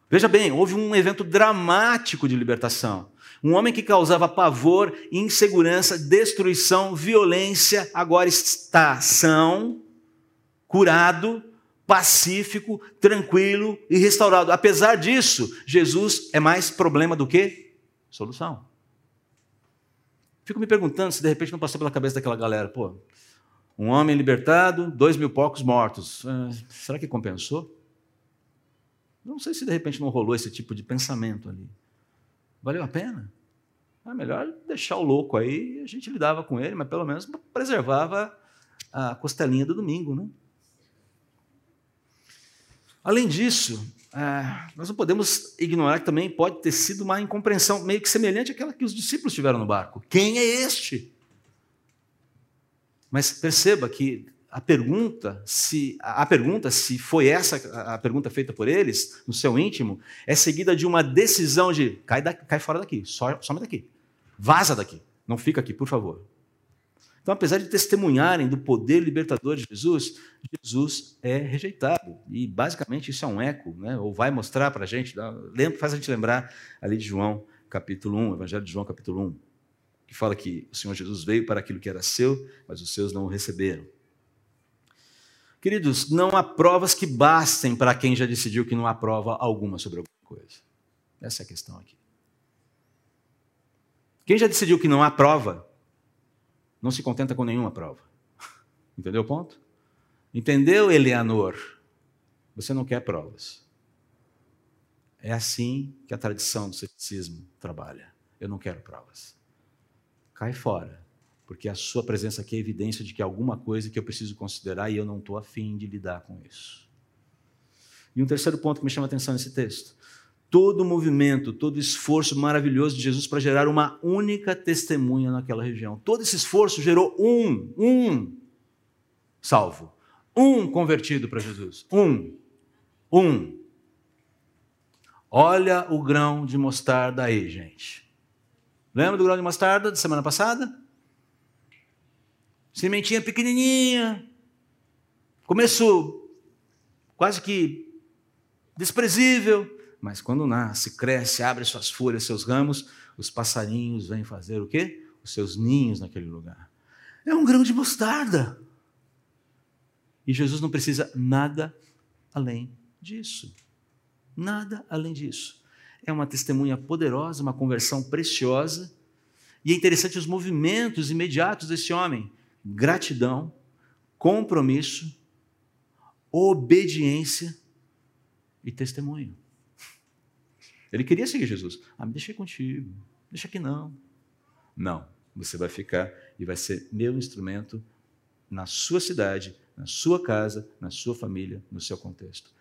Veja bem, houve um evento dramático de libertação. Um homem que causava pavor, insegurança, destruição, violência, agora está são, curado, pacífico, tranquilo e restaurado. Apesar disso, Jesus é mais problema do que solução. Fico me perguntando se de repente não passou pela cabeça daquela galera, pô, um homem libertado, dois mil porcos mortos. Ah, será que compensou? Não sei se de repente não rolou esse tipo de pensamento ali. Valeu a pena? É melhor deixar o louco aí, a gente lidava com ele, mas pelo menos preservava a costelinha do domingo, né? Além disso, é, nós não podemos ignorar que também pode ter sido uma incompreensão meio que semelhante àquela que os discípulos tiveram no barco. Quem é este? Mas perceba que a pergunta, se a pergunta se foi essa a pergunta feita por eles no seu íntimo, é seguida de uma decisão de cai, daqui, cai fora daqui, some daqui, vaza daqui, não fica aqui, por favor. Então, apesar de testemunharem do poder libertador de Jesus, Jesus é rejeitado. E basicamente isso é um eco, né? ou vai mostrar para a gente, lembra, faz a gente lembrar ali de João capítulo 1, Evangelho de João capítulo 1, que fala que o Senhor Jesus veio para aquilo que era seu, mas os seus não o receberam. Queridos, não há provas que bastem para quem já decidiu que não há prova alguma sobre alguma coisa. Essa é a questão aqui. Quem já decidiu que não há prova, não se contenta com nenhuma prova. Entendeu o ponto? Entendeu, Eleanor? Você não quer provas. É assim que a tradição do ceticismo trabalha. Eu não quero provas. Cai fora, porque a sua presença aqui é evidência de que alguma coisa que eu preciso considerar e eu não estou afim de lidar com isso. E um terceiro ponto que me chama a atenção nesse texto: todo o movimento, todo o esforço maravilhoso de Jesus para gerar uma única testemunha naquela região. Todo esse esforço gerou um, um salvo, um convertido para Jesus. Um, um. Olha o grão de mostarda aí, gente. Lembra do grão de mostarda da semana passada? Sementinha pequenininha. Começo quase que desprezível. Mas quando nasce, cresce, abre suas folhas, seus ramos, os passarinhos vêm fazer o quê? Os seus ninhos naquele lugar. É um grão de mostarda. E Jesus não precisa nada além disso. Nada além disso. É uma testemunha poderosa, uma conversão preciosa. E é interessante os movimentos imediatos desse homem: gratidão, compromisso, obediência e testemunho. Ele queria seguir Jesus. Ah, me deixei contigo. Deixa aqui não. Não. Você vai ficar e vai ser meu instrumento na sua cidade, na sua casa, na sua família, no seu contexto.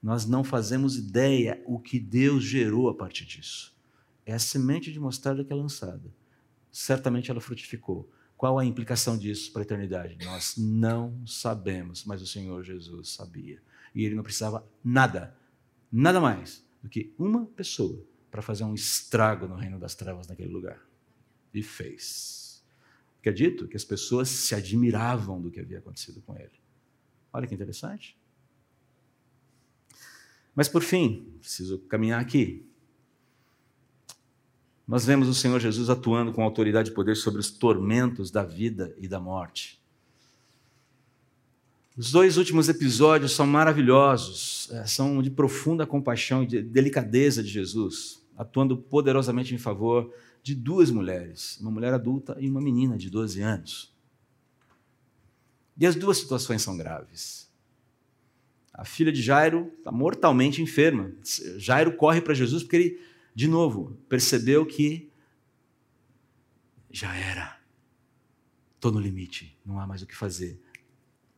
Nós não fazemos ideia o que Deus gerou a partir disso. É a semente de mostarda que é lançada. Certamente ela frutificou. Qual a implicação disso para a eternidade? Nós não sabemos, mas o Senhor Jesus sabia. E ele não precisava nada, nada mais do que uma pessoa para fazer um estrago no reino das trevas naquele lugar. E fez. Acredito que as pessoas se admiravam do que havia acontecido com ele. Olha que interessante. Mas por fim, preciso caminhar aqui. Nós vemos o Senhor Jesus atuando com autoridade e poder sobre os tormentos da vida e da morte. Os dois últimos episódios são maravilhosos, é, são de profunda compaixão e de delicadeza de Jesus, atuando poderosamente em favor de duas mulheres, uma mulher adulta e uma menina de 12 anos. E as duas situações são graves. A filha de Jairo está mortalmente enferma. Jairo corre para Jesus porque ele, de novo, percebeu que já era. Estou no limite, não há mais o que fazer.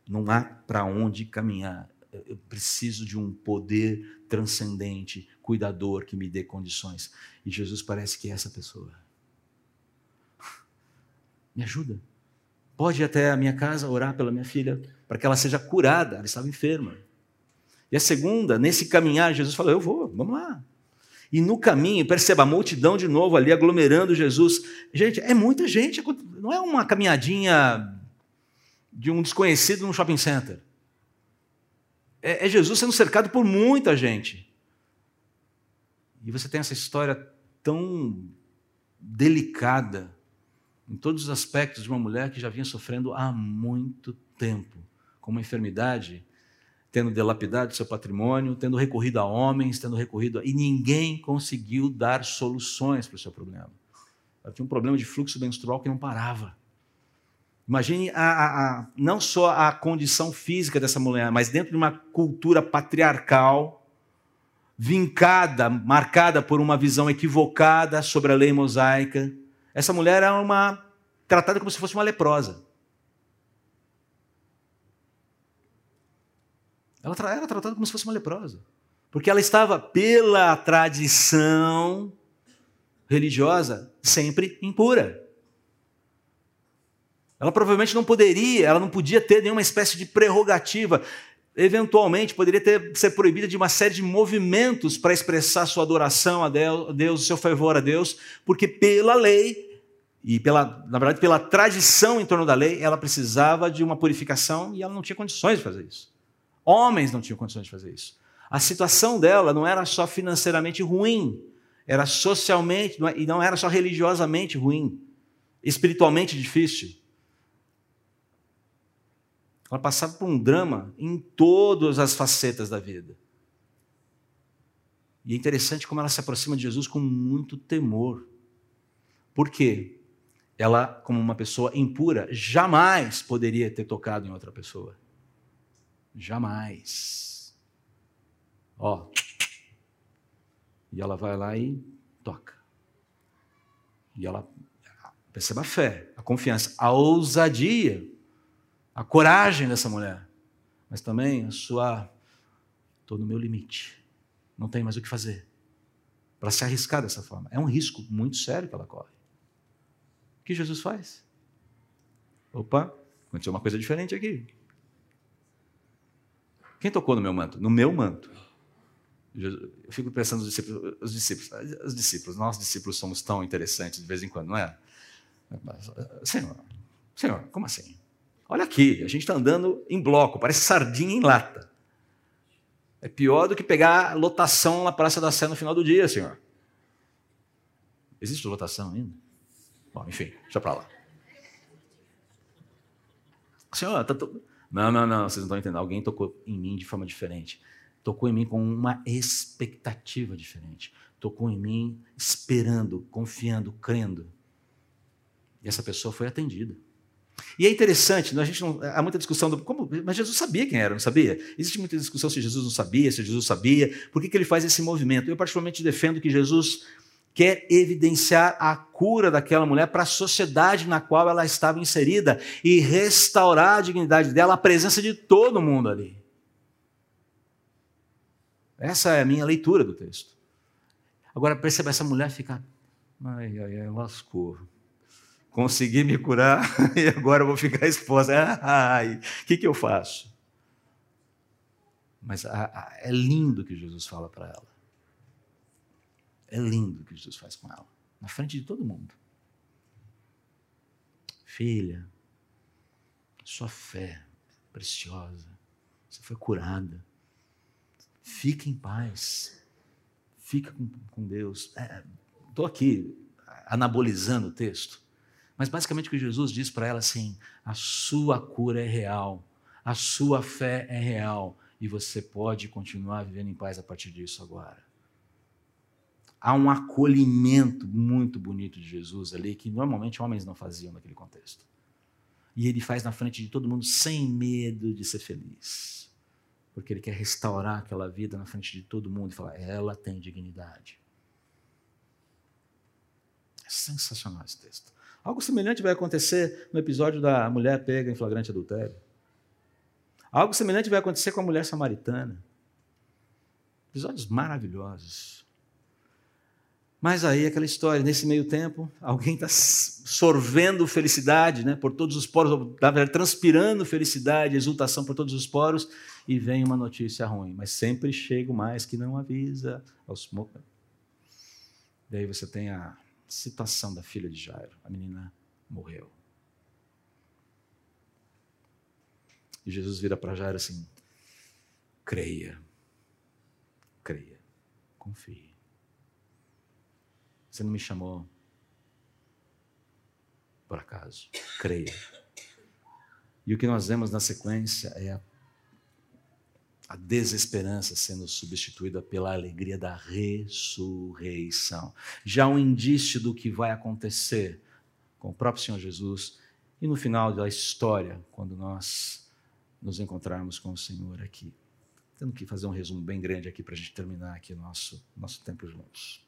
Não há para onde caminhar. Eu preciso de um poder transcendente, cuidador, que me dê condições. E Jesus parece que é essa pessoa. Me ajuda. Pode ir até a minha casa orar pela minha filha, para que ela seja curada. Ela estava enferma. E a segunda, nesse caminhar, Jesus falou: Eu vou, vamos lá. E no caminho, perceba a multidão de novo ali aglomerando Jesus. Gente, é muita gente, não é uma caminhadinha de um desconhecido num shopping center. É, é Jesus sendo cercado por muita gente. E você tem essa história tão delicada, em todos os aspectos, de uma mulher que já vinha sofrendo há muito tempo, com uma enfermidade tendo dilapidado seu patrimônio, tendo recorrido a homens, tendo recorrido a... e ninguém conseguiu dar soluções para o seu problema. Ela tinha um problema de fluxo menstrual que não parava. Imagine a, a, a, não só a condição física dessa mulher, mas dentro de uma cultura patriarcal, vincada, marcada por uma visão equivocada sobre a lei mosaica. Essa mulher era uma tratada como se fosse uma leprosa. Ela era tratada como se fosse uma leprosa. Porque ela estava, pela tradição religiosa, sempre impura. Ela provavelmente não poderia, ela não podia ter nenhuma espécie de prerrogativa. Eventualmente, poderia ter, ser proibida de uma série de movimentos para expressar sua adoração a Deus, o seu favor a Deus, porque pela lei, e pela, na verdade, pela tradição em torno da lei, ela precisava de uma purificação e ela não tinha condições de fazer isso. Homens não tinham condições de fazer isso. A situação dela não era só financeiramente ruim, era socialmente, é, e não era só religiosamente ruim, espiritualmente difícil. Ela passava por um drama em todas as facetas da vida. E é interessante como ela se aproxima de Jesus com muito temor. Por quê? Ela, como uma pessoa impura, jamais poderia ter tocado em outra pessoa. Jamais. Ó. E ela vai lá e toca. E ela perceba a fé, a confiança, a ousadia, a coragem dessa mulher, mas também a sua estou no meu limite. Não tem mais o que fazer para se arriscar dessa forma. É um risco muito sério que ela corre. O que Jesus faz? Opa, aconteceu uma coisa diferente aqui. Quem tocou no meu manto? No meu manto. Eu fico pensando nos discípulos, os discípulos, os discípulos, nós discípulos somos tão interessantes de vez em quando, não é? Senhor, Senhor, como assim? Olha aqui, a gente está andando em bloco, parece sardinha em lata. É pior do que pegar lotação na Praça da Sé no final do dia, senhor. Existe lotação ainda? Bom, enfim, deixa para lá. Senhor, tá to... não, não, não, vocês não estão entendendo. Alguém tocou em mim de forma diferente tocou em mim com uma expectativa diferente. Tocou em mim esperando, confiando, crendo. E essa pessoa foi atendida. E é interessante, a gente não, há muita discussão do como, mas Jesus sabia quem era, não sabia? Existe muita discussão se Jesus não sabia, se Jesus sabia. Por que, que ele faz esse movimento? Eu particularmente defendo que Jesus quer evidenciar a cura daquela mulher para a sociedade na qual ela estava inserida e restaurar a dignidade dela, a presença de todo mundo ali. Essa é a minha leitura do texto. Agora perceba, essa mulher fica. Ai, ai, ai, lascou. Consegui me curar e agora vou ficar exposta. Ai, o que, que eu faço? Mas a, a, é lindo que Jesus fala para ela. É lindo o que Jesus faz com ela, na frente de todo mundo. Filha, sua fé preciosa, você foi curada. Fique em paz. Fica com, com Deus. Estou é, aqui anabolizando o texto. Mas basicamente o que Jesus diz para ela assim: a sua cura é real, a sua fé é real e você pode continuar vivendo em paz a partir disso agora. Há um acolhimento muito bonito de Jesus ali que normalmente homens não faziam naquele contexto. E ele faz na frente de todo mundo sem medo de ser feliz porque ele quer restaurar aquela vida na frente de todo mundo e falar: ela tem dignidade. É sensacional esse texto. Algo semelhante vai acontecer no episódio da mulher pega em flagrante adultério. Algo semelhante vai acontecer com a mulher samaritana. Episódios maravilhosos. Mas aí aquela história, nesse meio tempo, alguém está sorvendo felicidade, né, por todos os poros, verdade, transpirando felicidade, exultação por todos os poros, e vem uma notícia ruim. Mas sempre chega mais que não avisa. Aos... Daí você tem a citação da filha de Jairo. A menina morreu. E Jesus vira para Jairo assim: creia, creia, confie. Você não me chamou por acaso. Creia. E o que nós vemos na sequência é a, a desesperança sendo substituída pela alegria da ressurreição. Já um indício do que vai acontecer com o próprio Senhor Jesus e no final da história, quando nós nos encontrarmos com o Senhor aqui. Tendo que fazer um resumo bem grande aqui para a gente terminar aqui o nosso, nosso tempo juntos.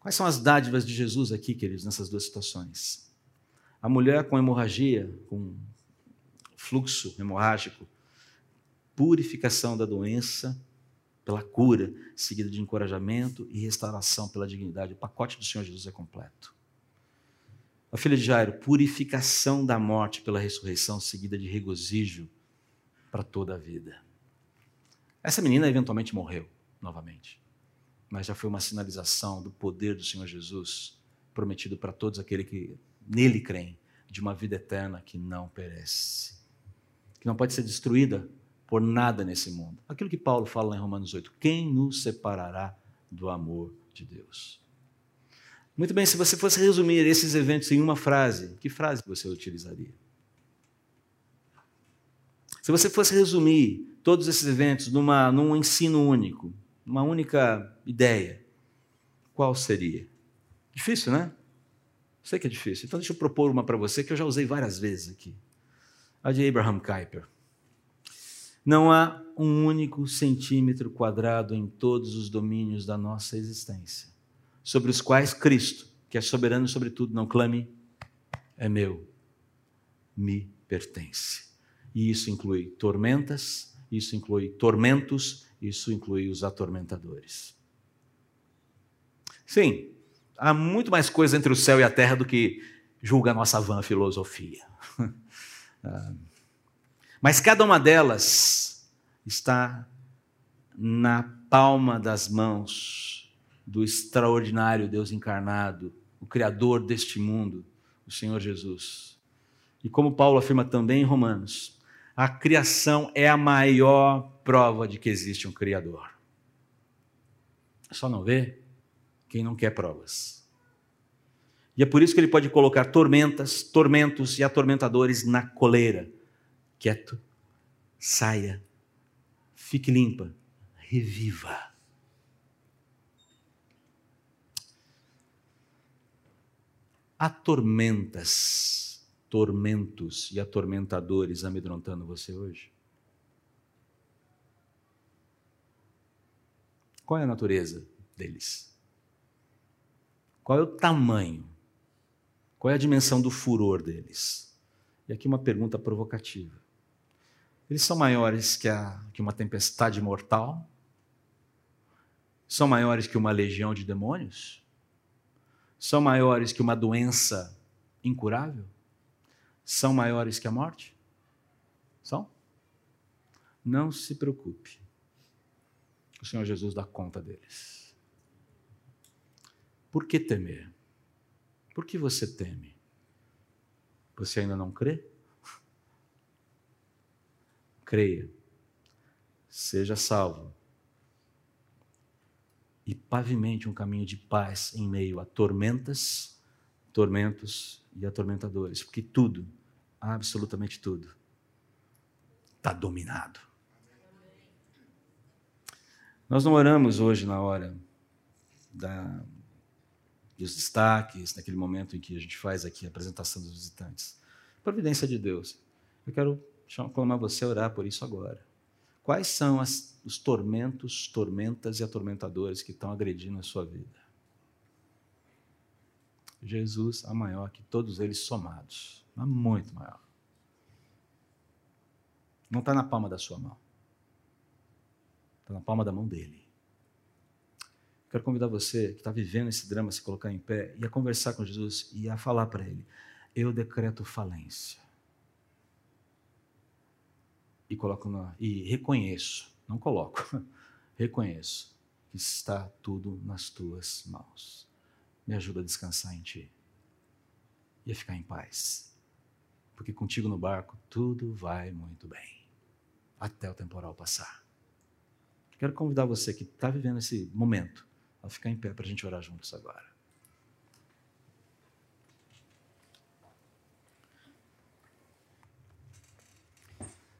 Quais são as dádivas de Jesus aqui, queridos, nessas duas situações? A mulher com hemorragia, com fluxo hemorrágico, purificação da doença pela cura, seguida de encorajamento e restauração pela dignidade. O pacote do Senhor Jesus é completo. A filha de Jairo, purificação da morte pela ressurreição, seguida de regozijo para toda a vida. Essa menina eventualmente morreu novamente mas já foi uma sinalização do poder do Senhor Jesus, prometido para todos aqueles que nele creem, de uma vida eterna que não perece, que não pode ser destruída por nada nesse mundo. Aquilo que Paulo fala em Romanos 8: quem nos separará do amor de Deus? Muito bem, se você fosse resumir esses eventos em uma frase, que frase você utilizaria? Se você fosse resumir todos esses eventos numa, num ensino único, uma única ideia, qual seria? Difícil, né? Sei que é difícil. Então deixa eu propor uma para você que eu já usei várias vezes aqui. A de Abraham Kuyper. Não há um único centímetro quadrado em todos os domínios da nossa existência, sobre os quais Cristo, que é soberano sobre tudo, não clame, é meu, me pertence. E isso inclui tormentas, isso inclui tormentos, isso inclui os atormentadores. Sim, há muito mais coisa entre o céu e a terra do que julga a nossa vã filosofia. Mas cada uma delas está na palma das mãos do extraordinário Deus encarnado, o Criador deste mundo, o Senhor Jesus. E como Paulo afirma também em Romanos, a criação é a maior prova de que existe um Criador. Só não vê quem não quer provas. E é por isso que ele pode colocar tormentas, tormentos e atormentadores na coleira quieto, saia, fique limpa, reviva. Há tormentas, tormentos e atormentadores amedrontando você hoje? Qual é a natureza deles? Qual é o tamanho? Qual é a dimensão do furor deles? E aqui uma pergunta provocativa. Eles são maiores que, a, que uma tempestade mortal? São maiores que uma legião de demônios? São maiores que uma doença incurável? São maiores que a morte? São? Não se preocupe. O Senhor Jesus dá conta deles. Por que temer? Por que você teme? Você ainda não crê? Creia, seja salvo e pavimente um caminho de paz em meio a tormentas, tormentos e atormentadores, porque tudo, absolutamente tudo, está dominado. Nós não oramos hoje na hora da, dos destaques, naquele momento em que a gente faz aqui a apresentação dos visitantes. Providência de Deus. Eu quero clamar você a orar por isso agora. Quais são as, os tormentos, tormentas e atormentadores que estão agredindo a sua vida? Jesus é maior que todos eles somados, é muito maior. Não está na palma da sua mão, está na palma da mão dele. Quero convidar você que está vivendo esse drama a se colocar em pé e a conversar com Jesus e a falar para ele: Eu decreto falência e coloco na, e reconheço, não coloco, reconheço que está tudo nas tuas mãos. Me ajuda a descansar em ti e a ficar em paz. Porque contigo no barco tudo vai muito bem, até o temporal passar. Quero convidar você que está vivendo esse momento a ficar em pé para a gente orar juntos agora.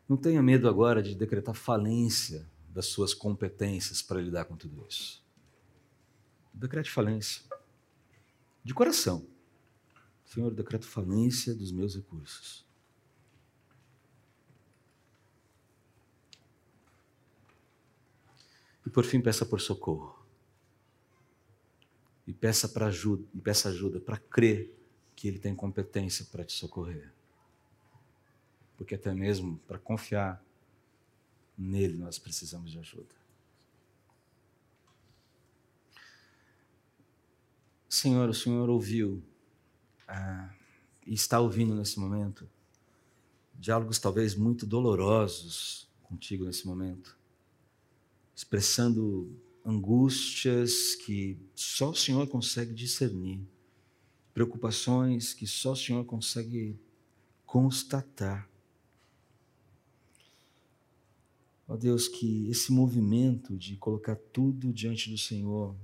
Não tenha medo agora de decretar falência das suas competências para lidar com tudo isso. Decrete falência. De coração. Senhor, decreto falência dos meus recursos. E por fim, peça por socorro. E peça para ajuda, e peça ajuda para crer que ele tem competência para te socorrer porque até mesmo para confiar nele nós precisamos de ajuda. Senhor, o Senhor ouviu ah, e está ouvindo nesse momento diálogos talvez muito dolorosos contigo nesse momento, expressando angústias que só o Senhor consegue discernir, preocupações que só o Senhor consegue constatar. Ó Deus, que esse movimento de colocar tudo diante do Senhor,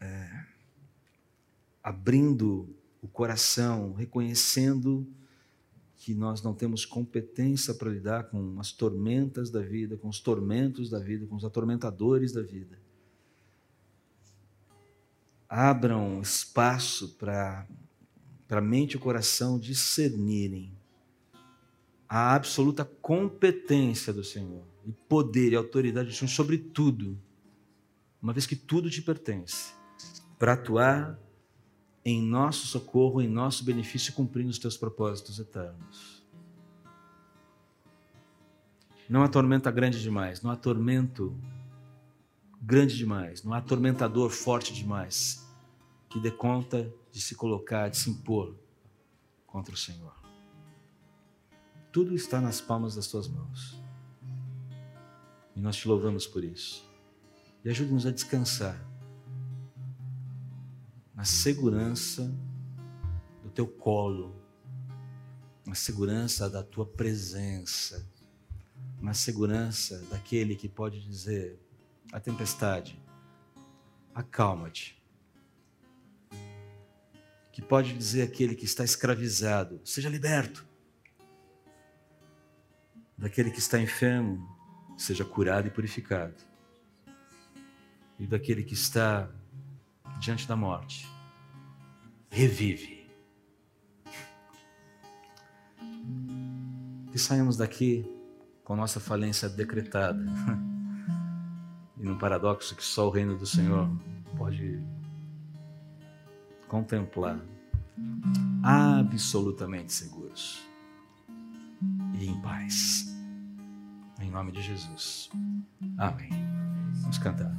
é, abrindo o coração, reconhecendo que nós não temos competência para lidar com as tormentas da vida, com os tormentos da vida, com os atormentadores da vida. Abram espaço para a mente e o coração discernirem a absoluta competência do Senhor e poder e autoridade do Senhor sobre tudo, uma vez que tudo te pertence, para atuar em nosso socorro, em nosso benefício, cumprindo os teus propósitos eternos. Não há tormenta grande demais, não há tormento grande demais, não há atormentador forte demais que dê conta de se colocar, de se impor contra o Senhor. Tudo está nas palmas das tuas mãos. E nós te louvamos por isso. E ajude-nos a descansar na segurança do teu colo, na segurança da tua presença, na segurança daquele que pode dizer à tempestade: acalma-te. Que pode dizer aquele que está escravizado: seja liberto daquele que está enfermo seja curado e purificado, e daquele que está diante da morte revive. Que saímos daqui com nossa falência decretada. E num paradoxo que só o reino do Senhor pode contemplar, absolutamente seguros e em paz. Em nome de Jesus. Amém. Vamos cantar.